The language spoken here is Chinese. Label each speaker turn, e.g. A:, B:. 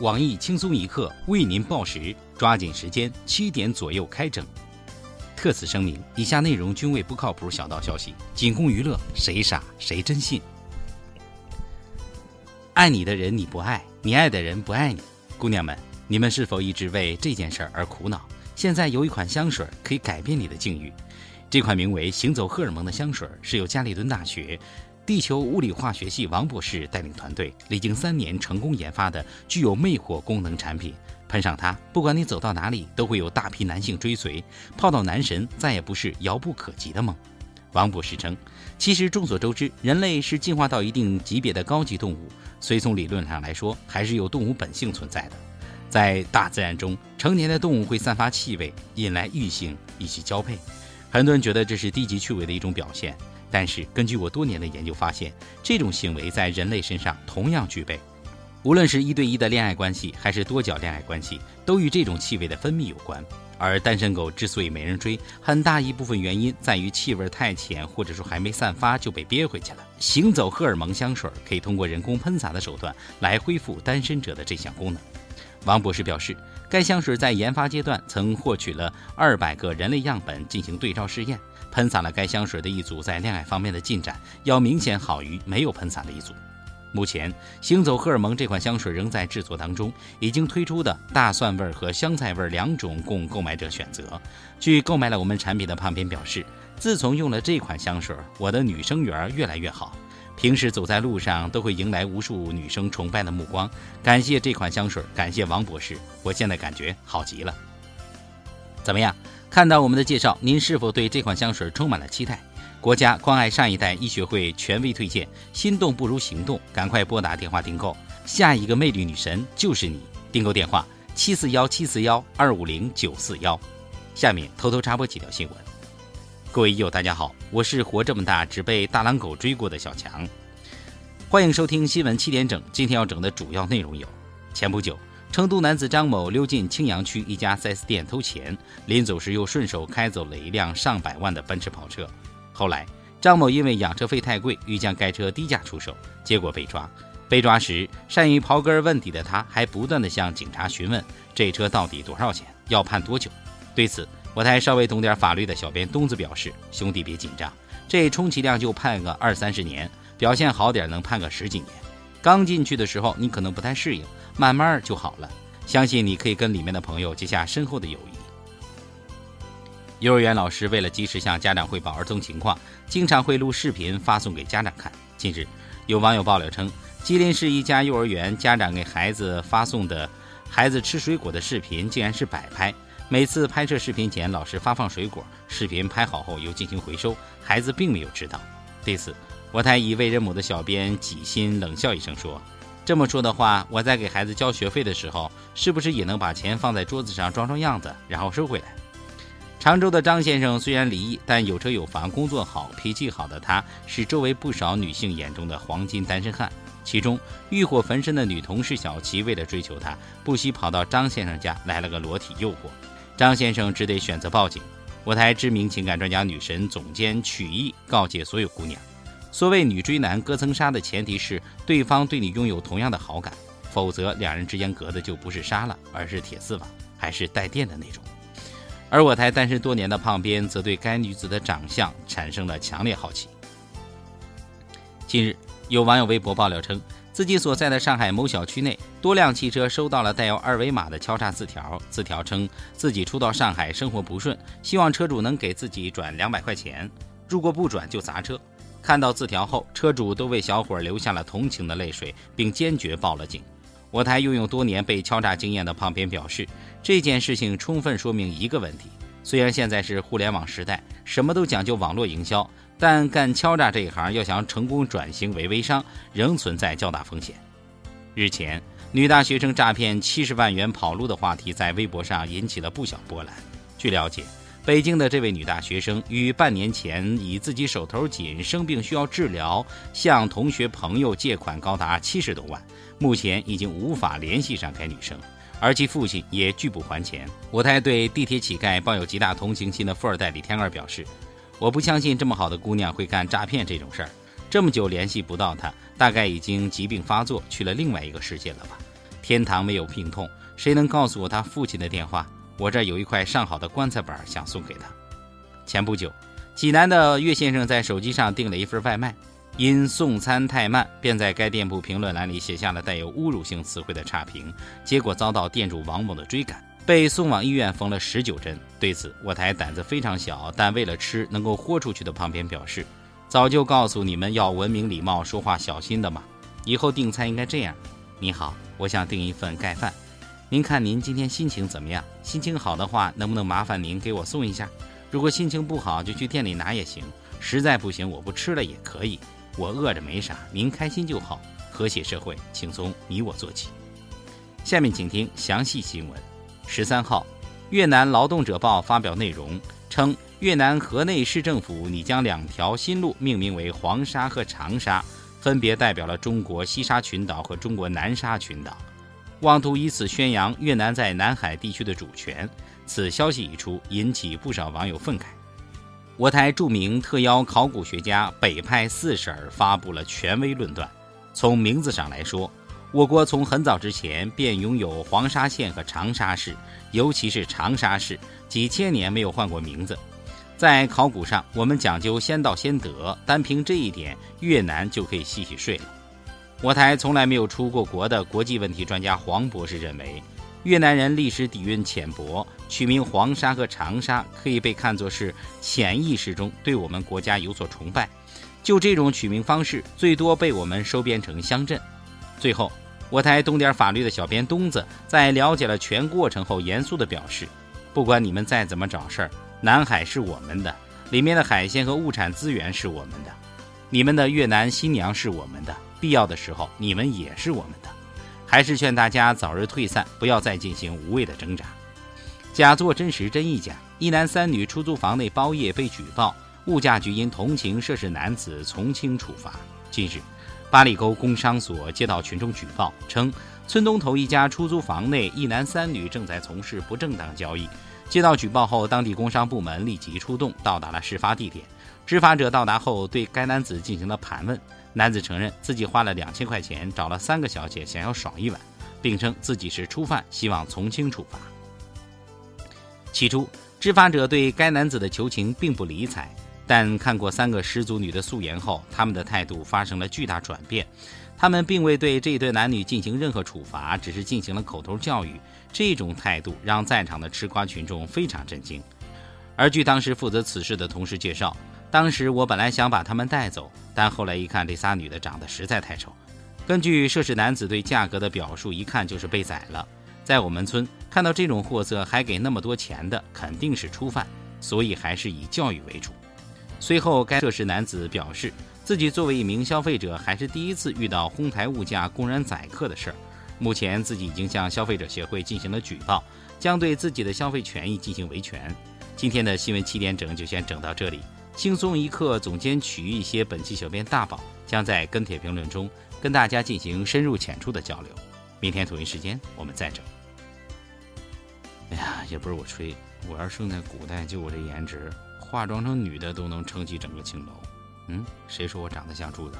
A: 网易轻松一刻为您报时，抓紧时间，七点左右开整。特此声明，以下内容均为不靠谱小道消息，仅供娱乐，谁傻谁真信。爱你的人你不爱，你爱的人不爱你。姑娘们，你们是否一直为这件事儿而苦恼？现在有一款香水可以改变你的境遇，这款名为“行走荷尔蒙”的香水是由加利敦大学地球物理化学系王博士带领团队历经三年成功研发的具有魅惑功能产品。喷上它，不管你走到哪里，都会有大批男性追随，泡到男神再也不是遥不可及的梦。王博士称，其实众所周知，人类是进化到一定级别的高级动物，所以从理论上来说，还是有动物本性存在的。在大自然中，成年的动物会散发气味，引来异性一起交配。很多人觉得这是低级趣味的一种表现，但是根据我多年的研究发现，这种行为在人类身上同样具备。无论是一对一的恋爱关系，还是多角恋爱关系，都与这种气味的分泌有关。而单身狗之所以没人追，很大一部分原因在于气味太浅，或者说还没散发就被憋回去了。行走荷尔蒙香水可以通过人工喷洒的手段来恢复单身者的这项功能。王博士表示，该香水在研发阶段曾获取了二百个人类样本进行对照试验，喷洒了该香水的一组在恋爱方面的进展要明显好于没有喷洒的一组。目前，行走荷尔蒙这款香水仍在制作当中，已经推出的大蒜味和香菜味两种供购买者选择。据购买了我们产品的胖编表示，自从用了这款香水，我的女生缘越来越好，平时走在路上都会迎来无数女生崇拜的目光。感谢这款香水，感谢王博士，我现在感觉好极了。怎么样？看到我们的介绍，您是否对这款香水充满了期待？国家关爱上一代医学会权威推荐，心动不如行动，赶快拨打电话订购，下一个魅力女神就是你。订购电话：七四幺七四幺二五零九四幺。下面偷偷插播几条新闻。各位友大家好，我是活这么大只被大狼狗追过的小强，欢迎收听新闻七点整。今天要整的主要内容有：前不久，成都男子张某溜进青羊区一家 4S 店偷钱，临走时又顺手开走了一辆上百万的奔驰跑车。后来，张某因为养车费太贵，欲将该车低价出售，结果被抓。被抓时，善于刨根问底的他，还不断地向警察询问这车到底多少钱，要判多久。对此，我台稍微懂点法律的小编东子表示：“兄弟别紧张，这充其量就判个二三十年，表现好点能判个十几年。刚进去的时候你可能不太适应，慢慢就好了。相信你可以跟里面的朋友结下深厚的友谊。”幼儿园老师为了及时向家长汇报儿童情况，经常会录视频发送给家长看。近日，有网友爆料称，吉林市一家幼儿园家长给孩子发送的孩子吃水果的视频竟然是摆拍。每次拍摄视频前，老师发放水果，视频拍好后又进行回收，孩子并没有知道。对此，我台以为人母的小编几心冷笑一声说：“这么说的话，我在给孩子交学费的时候，是不是也能把钱放在桌子上装装样子，然后收回来？”常州的张先生虽然离异，但有车有房，工作好，脾气好的他，是周围不少女性眼中的黄金单身汉。其中欲火焚身的女同事小琪，为了追求他，不惜跑到张先生家来了个裸体诱惑，张先生只得选择报警。我台知名情感专家女神总监曲艺告诫所有姑娘：所谓女追男隔层纱的前提是对方对你拥有同样的好感，否则两人之间隔的就不是纱了，而是铁丝网，还是带电的那种。而我台单身多年的胖编则对该女子的长相产生了强烈好奇。近日，有网友微博爆料称，自己所在的上海某小区内多辆汽车收到了带有二维码的敲诈字条。字条称自己初到上海，生活不顺，希望车主能给自己转两百块钱，如果不转就砸车。看到字条后，车主都为小伙流下了同情的泪水，并坚决报了警。我台拥有多年被敲诈经验的胖编表示，这件事情充分说明一个问题：虽然现在是互联网时代，什么都讲究网络营销，但干敲诈这一行要想成功转型为微商，仍存在较大风险。日前，女大学生诈骗七十万元跑路的话题在微博上引起了不小波澜。据了解，北京的这位女大学生于半年前以自己手头紧、生病需要治疗，向同学朋友借款高达七十多万，目前已经无法联系上该女生，而其父亲也拒不还钱。我台对地铁乞丐抱有极大同情心的富二代李天二表示：“我不相信这么好的姑娘会干诈骗这种事儿，这么久联系不到她，大概已经疾病发作去了另外一个世界了吧。”天堂没有病痛，谁能告诉我他父亲的电话？我这有一块上好的棺材板，想送给他。前不久，济南的岳先生在手机上订了一份外卖，因送餐太慢，便在该店铺评论栏里写下了带有侮辱性词汇的差评，结果遭到店主王某的追赶，被送往医院缝了十九针。对此，我台胆子非常小，但为了吃能够豁出去的旁边表示：“早就告诉你们要文明礼貌，说话小心的嘛，以后订餐应该这样。你好，我想订一份盖饭。”您看，您今天心情怎么样？心情好的话，能不能麻烦您给我送一下？如果心情不好，就去店里拿也行。实在不行，我不吃了也可以。我饿着没啥，您开心就好。和谐社会，请从你我做起。下面请听详细新闻。十三号，越南劳动者报发表内容称，越南河内市政府拟将两条新路命名为黄沙和长沙，分别代表了中国西沙群岛和中国南沙群岛。妄图以此宣扬越南在南海地区的主权，此消息一出，引起不少网友愤慨。我台著名特邀考古学家北派四婶发布了权威论断。从名字上来说，我国从很早之前便拥有黄沙县和长沙市，尤其是长沙市，几千年没有换过名字。在考古上，我们讲究先到先得，单凭这一点，越南就可以洗洗睡了。我台从来没有出过国的国际问题专家黄博士认为，越南人历史底蕴浅薄，取名黄沙和长沙可以被看作是潜意识中对我们国家有所崇拜。就这种取名方式，最多被我们收编成乡镇。最后，我台懂点法律的小编东子在了解了全过程后，严肃地表示：不管你们再怎么找事儿，南海是我们的，里面的海鲜和物产资源是我们的，你们的越南新娘是我们的。必要的时候，你们也是我们的，还是劝大家早日退散，不要再进行无谓的挣扎。假作真实真亦假，一男三女出租房内包夜被举报，物价局因同情涉事男子从轻处罚。近日，八里沟工商所接到群众举报，称村东头一家出租房内一男三女正在从事不正当交易。接到举报后，当地工商部门立即出动，到达了事发地点。执法者到达后，对该男子进行了盘问。男子承认自己花了两千块钱找了三个小姐，想要爽一晚，并称自己是初犯，希望从轻处罚。起初，执法者对该男子的求情并不理睬，但看过三个失足女的素颜后，他们的态度发生了巨大转变。他们并未对这对男女进行任何处罚，只是进行了口头教育。这种态度让在场的吃瓜群众非常震惊。而据当时负责此事的同事介绍，当时我本来想把他们带走，但后来一看，这仨女的长得实在太丑。根据涉事男子对价格的表述，一看就是被宰了。在我们村看到这种货色还给那么多钱的，肯定是初犯，所以还是以教育为主。随后，该涉事男子表示，自己作为一名消费者，还是第一次遇到哄抬物价、公然宰客的事儿。目前自己已经向消费者协会进行了举报，将对自己的消费权益进行维权。今天的新闻七点整就先整到这里。轻松一刻，总监取一些。本期小编大宝将在跟帖评论中跟大家进行深入浅出的交流。明天同一时间我们再整。哎呀，也不是我吹，我要生在古代，就我这颜值，化妆成女的都能撑起整个青楼。嗯，谁说我长得像柱子？